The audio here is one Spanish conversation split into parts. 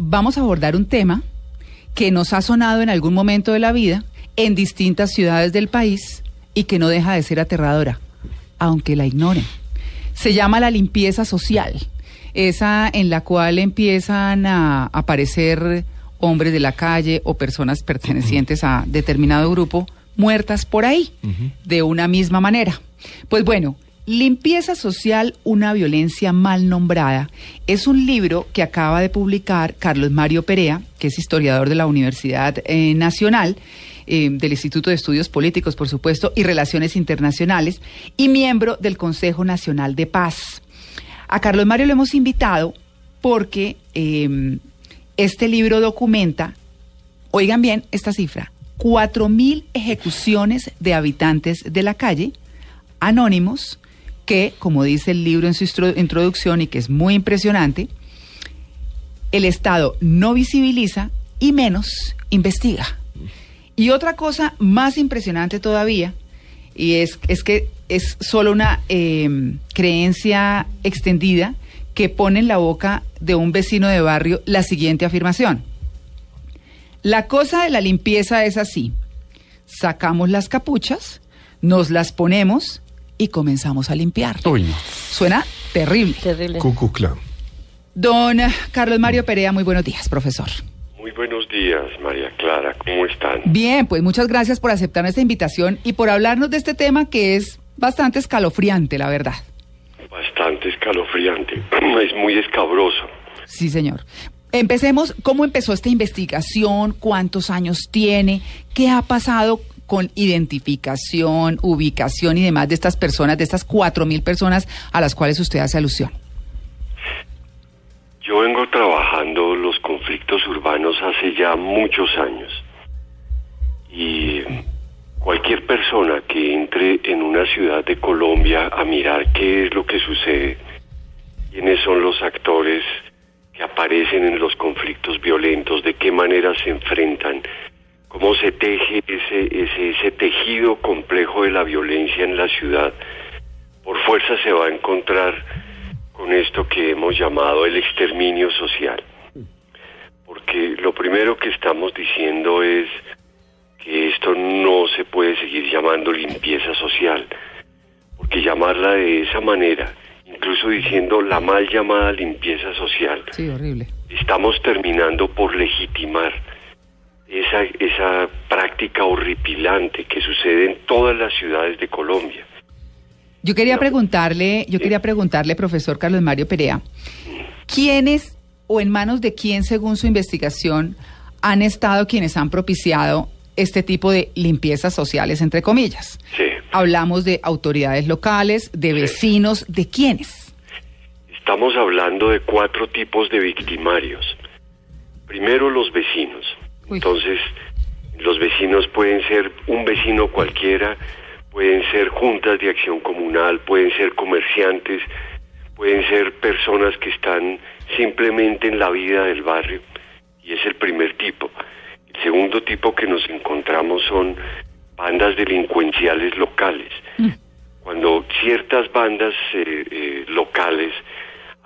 vamos a abordar un tema que nos ha sonado en algún momento de la vida en distintas ciudades del país y que no deja de ser aterradora, aunque la ignoren. Se llama la limpieza social, esa en la cual empiezan a aparecer hombres de la calle o personas pertenecientes a determinado grupo muertas por ahí, de una misma manera. Pues bueno, Limpieza Social, una violencia mal nombrada, es un libro que acaba de publicar Carlos Mario Perea, que es historiador de la Universidad eh, Nacional, eh, del Instituto de Estudios Políticos, por supuesto, y Relaciones Internacionales, y miembro del Consejo Nacional de Paz. A Carlos Mario lo hemos invitado porque em, este libro documenta, oigan bien esta cifra, 4.000 ejecuciones de habitantes de la calle, anónimos, que, como dice el libro en su introducción y que es muy impresionante, el Estado no visibiliza y menos investiga. Y otra cosa más impresionante todavía, y es, es que es solo una em, creencia extendida que pone en la boca de un vecino de barrio la siguiente afirmación. La cosa de la limpieza es así. Sacamos las capuchas, nos las ponemos y comenzamos a limpiar. Suena terrible. Terrible. Don Carlos Mario Perea, muy buenos días, profesor. Muy buenos días, María Clara. ¿Cómo están? Bien, pues muchas gracias por aceptar esta invitación y por hablarnos de este tema que es bastante escalofriante, la verdad. Bastante escalofriante. Es muy escabroso. Sí, señor. Empecemos, ¿cómo empezó esta investigación? ¿Cuántos años tiene? ¿Qué ha pasado con identificación, ubicación y demás de estas personas, de estas cuatro mil personas a las cuales usted hace alusión? Yo vengo trabajando los conflictos urbanos hace ya muchos años y cualquier persona que entre en una ciudad de Colombia a mirar qué es lo que sucede, quiénes son los actores que aparecen en los conflictos violentos, de qué manera se enfrentan, cómo se teje ese, ese, ese tejido complejo de la violencia en la ciudad, por fuerza se va a encontrar con esto que hemos llamado el exterminio social. Porque lo primero que estamos diciendo es que esto no se puede seguir llamando limpieza social, porque llamarla de esa manera, incluso diciendo la mal llamada limpieza social, sí, horrible. estamos terminando por legitimar esa, esa práctica horripilante que sucede en todas las ciudades de Colombia. Yo quería preguntarle, yo quería preguntarle, profesor Carlos Mario Perea, ¿quiénes o en manos de quién, según su investigación, han estado quienes han propiciado este tipo de limpiezas sociales, entre comillas? Sí. Hablamos de autoridades locales, de vecinos, ¿de quiénes? Estamos hablando de cuatro tipos de victimarios. Primero los vecinos. Entonces, los vecinos pueden ser un vecino cualquiera, pueden ser juntas de acción comunal, pueden ser comerciantes, pueden ser personas que están simplemente en la vida del barrio, y es el primer tipo. El segundo tipo que nos encontramos son bandas delincuenciales locales. Mm. Cuando ciertas bandas eh, eh, locales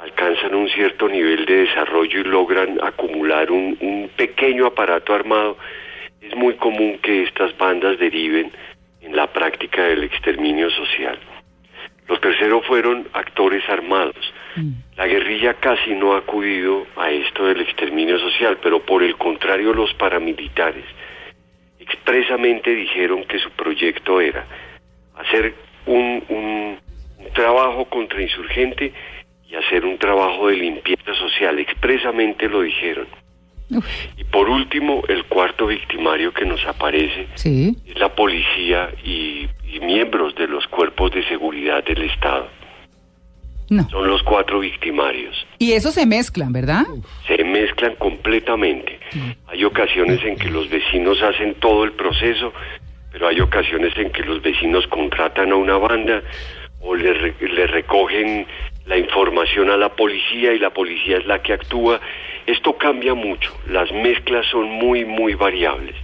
alcanzan un cierto nivel de desarrollo y logran acumular un, un pequeño aparato armado, es muy común que estas bandas deriven en la práctica del exterminio social. Los terceros fueron actores armados. Mm. La guerrilla casi no ha acudido a esto del exterminio social, pero por el contrario los paramilitares expresamente dijeron que su proyecto era hacer un, un, un trabajo contrainsurgente y hacer un trabajo de limpieza social. Expresamente lo dijeron. Y por último, el cuarto victimario que nos aparece es la policía y, miembros de los cuerpos de seguridad del Estado. Son los cuatro victimarios. Y eso se mezclan, ¿verdad? Se mezclan completamente. Hay ocasiones en que los vecinos hacen todo el proceso, pero hay ocasiones en que los vecinos contratan a una banda o le, le recogen la información a la policía y la policía es la que actúa. Esto cambia mucho, las mezclas son muy, muy variables.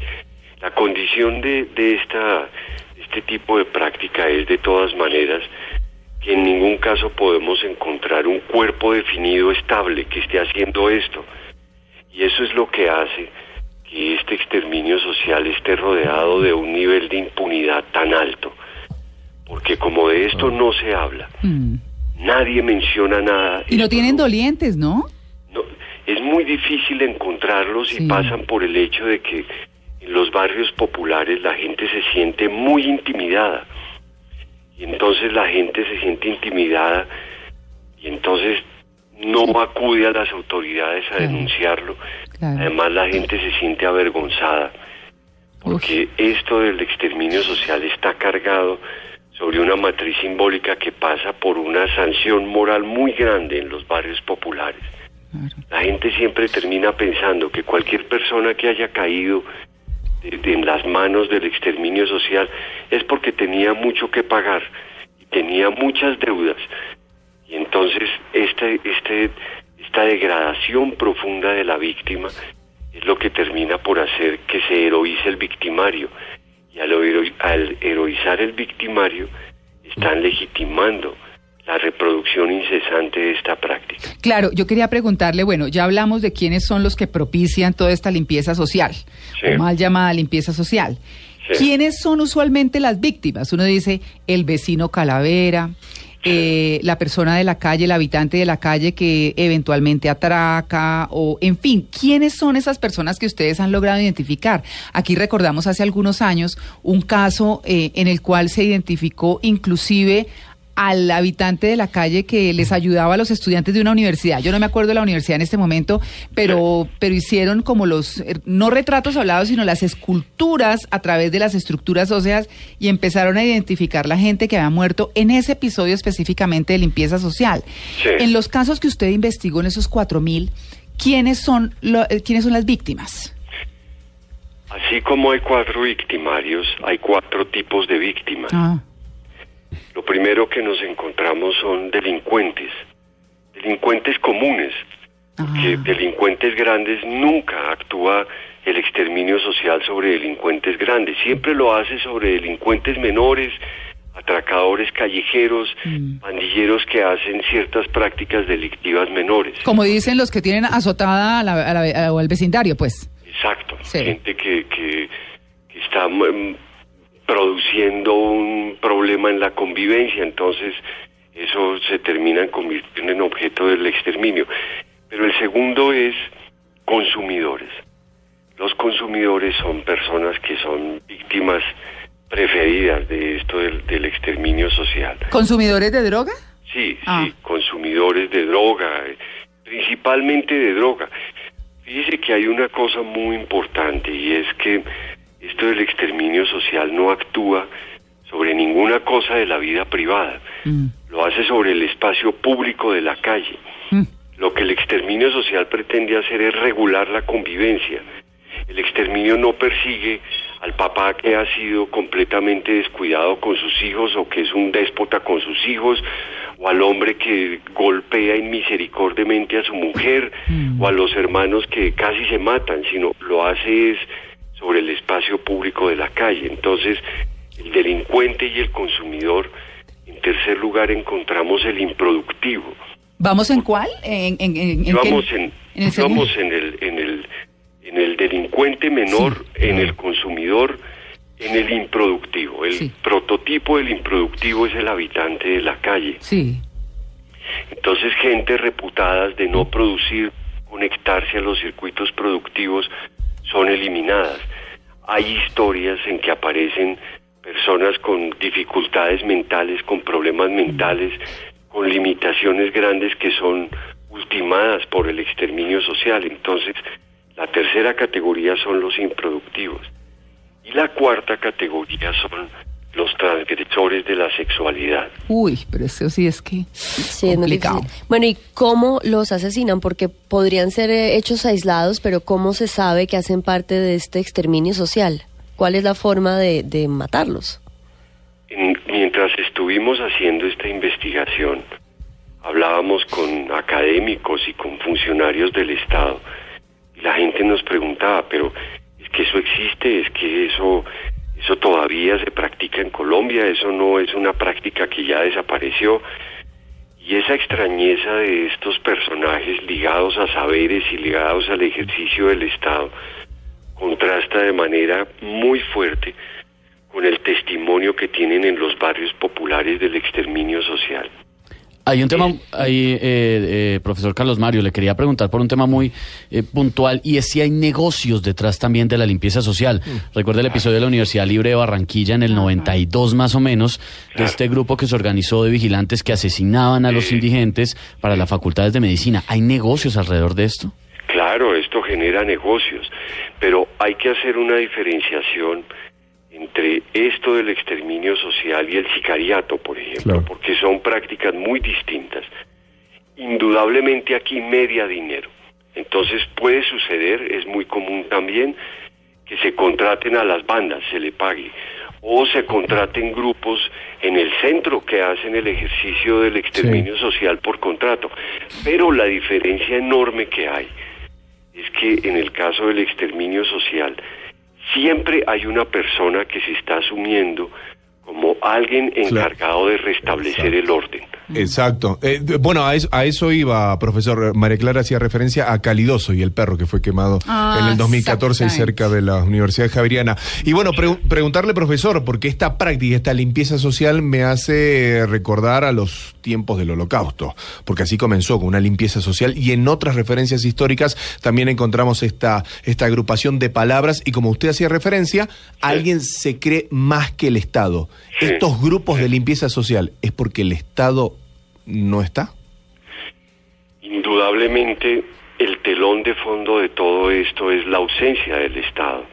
La condición de, de esta, este tipo de práctica es de todas maneras que en ningún caso podemos encontrar un cuerpo definido estable que esté haciendo esto. Y eso es lo que hace que este exterminio social esté rodeado de un nivel de impunidad tan alto. Porque como de esto no se habla, Mm. Nadie menciona nada. Y no tienen dolientes, ¿no? no, es muy difícil encontrarlos Sí. y pasan por el hecho de que en los barrios populares la gente se siente muy intimidada. Y entonces la gente se siente intimidada y entonces no acude a las autoridades a Claro. denunciarlo. Claro. Además la gente se siente avergonzada porque esto del exterminio social está cargado sobre una matriz simbólica que pasa por una sanción moral muy grande en los barrios populares. La gente siempre termina pensando que cualquier persona que haya caído en las manos del exterminio social es porque tenía mucho que pagar y tenía muchas deudas. Y entonces este, este, esta degradación profunda de la víctima es lo que termina por hacer que se heroice el victimario. Y al, hero- al heroizar el victimario están legitimando la reproducción incesante de esta práctica. Claro, yo quería preguntarle, bueno, ya hablamos de quiénes son los que propician toda esta limpieza social, Sí. o mal llamada limpieza social. Sí. ¿Quiénes son usualmente las víctimas? Uno dice el vecino calavera, eh, la persona de la calle, el habitante de la calle que eventualmente atraca, o en fin, ¿quiénes son esas personas que ustedes han logrado identificar? Aquí recordamos hace algunos años un caso eh, en el cual se identificó inclusive al habitante de la calle que les ayudaba a los estudiantes de una universidad. Yo no me acuerdo de la universidad en este momento, pero, pero hicieron como los, eh, no retratos hablados, sino las esculturas a través de las estructuras óseas y empezaron a identificar la gente que había muerto en ese episodio específicamente de limpieza social. Sí. En los casos que usted investigó en esos cuatro mil, ¿quiénes son, lo- eh, ¿quiénes son las víctimas? Así como hay cuatro victimarios, hay cuatro tipos de víctimas. Ah, Lo primero que nos encontramos son delincuentes, delincuentes comunes, que ah, delincuentes grandes nunca actúa el exterminio social sobre delincuentes grandes, siempre lo hace sobre delincuentes menores, atracadores callejeros, Mm. pandilleros que hacen ciertas prácticas delictivas menores. como dicen los que tienen azotada a la- a la- a- o al vecindario, pues. Exacto, Sí. gente que, que, que está mm, produciendo un problema en la convivencia, entonces eso se termina convirtiendo en objeto del exterminio. Pero el segundo es consumidores. Los consumidores son personas que son víctimas preferidas de esto del, del exterminio social. ¿Consumidores de droga? Sí, Ah. sí, consumidores de droga, principalmente de droga. Fíjese que hay una cosa muy importante y es que esto del exterminio social no actúa sobre ninguna cosa de la vida privada, Mm, lo hace sobre el espacio público de la calle. mm. Lo que el exterminio social pretende hacer es regular la convivencia. El exterminio no persigue al papá que ha sido completamente descuidado con sus hijos o que es un déspota con sus hijos, o al hombre que golpea inmisericordiamente a su mujer, Mm. o a los hermanos que casi se matan, sino lo hace es sobre el espacio público de la calle. Entonces, el delincuente y el consumidor, en tercer lugar encontramos el improductivo. ¿Vamos en cuál? ¿En, en, en, en Vamos qué? en, ¿En el vamos en el en el en el delincuente menor, Sí. en el consumidor, en el improductivo. El Sí. prototipo del improductivo es el habitante de la calle. Sí. Entonces, gente reputadas de no producir, conectarse a los circuitos productivos, son eliminadas. Hay historias en que aparecen personas con dificultades mentales, con problemas mentales, con limitaciones grandes que son ultimadas por el exterminio social. Entonces, la tercera categoría son los improductivos. Y la cuarta categoría son los transgresores de la sexualidad. Uy, pero eso sí es que Sí, es complicado. difícil. Bueno, ¿y cómo los asesinan? Porque podrían ser eh, hechos aislados, pero ¿cómo se sabe que hacen parte de este exterminio social? ¿Cuál es la forma de, de matarlos? En- mientras estuvimos haciendo esta investigación, hablábamos con académicos y con funcionarios del Estado y la gente nos preguntaba, pero es que eso existe, es que eso eso todavía se practica en Colombia, eso no es una práctica que ya desapareció. Y esa extrañeza de estos personajes ligados a saberes y ligados al ejercicio del Estado contrasta de manera muy fuerte con el testimonio que tienen en los barrios populares del exterminio social. Hay un tema, ahí, eh, eh, profesor Carlos Mario, le quería preguntar por un tema muy eh, puntual y es si hay negocios detrás también de la limpieza social. Mm. Recuerda el episodio de la Universidad Libre de Barranquilla en el 92 más o menos, de este grupo que se organizó de vigilantes que asesinaban a los indigentes para las facultades de medicina. ¿Hay negocios alrededor de esto? Claro, esto genera negocios, pero hay que hacer una diferenciación entre esto del exterminio social y el sicariato, por ejemplo, porque son prácticas muy distintas. Indudablemente aquí media dinero. Entonces puede suceder, es muy común también, que se contraten a las bandas, se le pague, o se contraten grupos en el centro que hacen el ejercicio del exterminio social por contrato. Pero la diferencia enorme que hay es que en el caso del exterminio social, siempre hay una persona que se está asumiendo como alguien encargado de restablecer el orden. Exacto. Eh, bueno, a eso, iba, profesor. María Clara hacía referencia a Calidoso y el perro que fue quemado ah, en el 2014 y cerca de la Universidad Javeriana. Y bueno, preguntarle, profesor, porque esta práctica, esta limpieza social me hace recordar a los tiempos del holocausto, porque así comenzó con una limpieza social y en otras referencias históricas también encontramos esta, esta agrupación de palabras y como usted hacía referencia, alguien se cree más que el Estado. Estos grupos de limpieza social, ¿es porque el Estado no está? Indudablemente el telón de fondo de todo esto es la ausencia del Estado.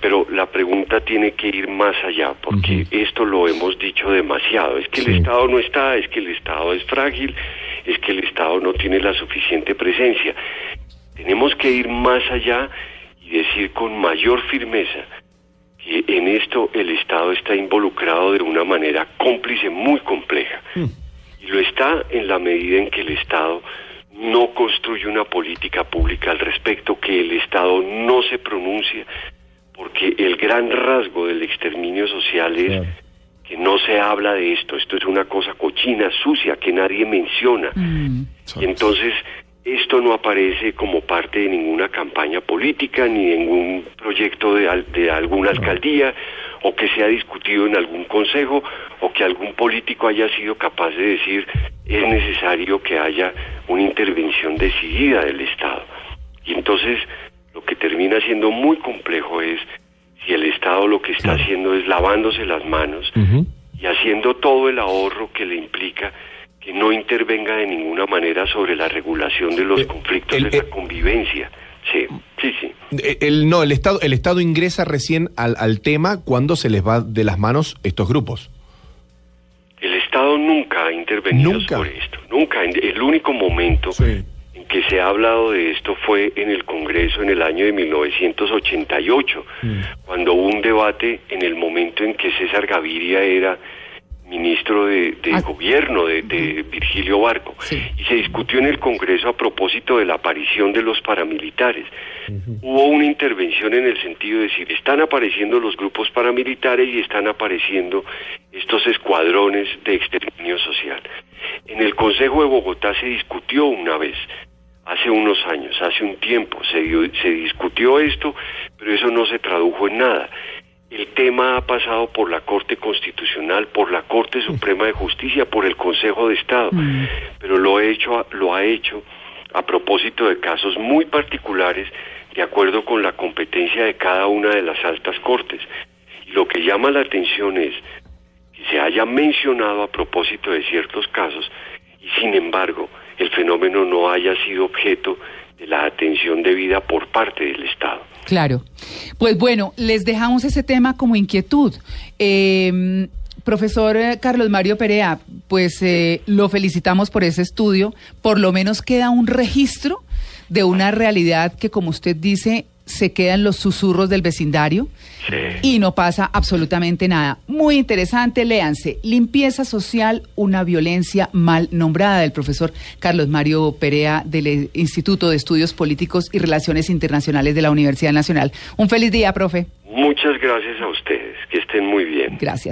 Pero la pregunta tiene que ir más allá, porque esto lo hemos dicho demasiado. Es que el Estado no está, es que el Estado es frágil, es que el Estado no tiene la suficiente presencia. Tenemos que ir más allá y decir con mayor firmeza que en esto el Estado está involucrado de una manera cómplice muy compleja. Mm. Y lo está en la medida en que el Estado no construye una política pública al respecto, que el Estado no se pronuncia, porque el gran rasgo del exterminio social es que no se habla de esto, esto es una cosa cochina, sucia, que nadie menciona. Mm. Y entonces esto no aparece como parte de ninguna campaña política, ni de ningún proyecto de, de alguna alcaldía, o que se ha discutido en algún consejo o que algún político haya sido capaz de decir es necesario que haya una intervención decidida del Estado. Y entonces lo que termina siendo muy complejo es si el Estado lo que está haciendo es lavándose las manos y haciendo todo el ahorro que le implica que no intervenga de ninguna manera sobre la regulación de los eh, conflictos de la convivencia. Eh, el, no, el Estado, el Estado ingresa recién al, al tema cuando se les va de las manos estos grupos. El Estado nunca ha intervenido sobre esto, nunca. El único momento en que se ha hablado de esto fue en el Congreso en el año de 1988, mm. cuando hubo un debate en el momento en que César Gaviria era ministro de, ah. gobierno de, Virgilio Barco y se discutió en el Congreso a propósito de la aparición de los paramilitares. Hubo una intervención en el sentido de decir, están apareciendo los grupos paramilitares y están apareciendo estos escuadrones de exterminio social. En el Consejo de Bogotá se discutió una vez, hace unos años, hace un tiempo, se, se discutió esto, pero eso no se tradujo en nada. El tema ha pasado por la Corte Constitucional, por la Corte Suprema de Justicia, por el Consejo de Estado, mm. pero lo, he hecho, lo ha hecho a propósito de casos muy particulares de acuerdo con la competencia de cada una de las altas cortes. Y lo que llama la atención es que se haya mencionado a propósito de ciertos casos y sin embargo el fenómeno no haya sido objeto de la atención debida por parte del Estado. Claro. Pues bueno, les dejamos ese tema como inquietud. Em, profesor eh, Carlos Mario Perea, pues eh, lo felicitamos por ese estudio. Por lo menos queda un registro de una realidad que, como usted dice, se quedan los susurros del vecindario y no pasa absolutamente nada. Muy interesante, léanse. Limpieza social, una violencia mal nombrada del profesor Carlos Mario Perea del Instituto de Estudios Políticos y Relaciones Internacionales de la Universidad Nacional. Un feliz día, profe. Muchas gracias a ustedes, que estén muy bien. Gracias.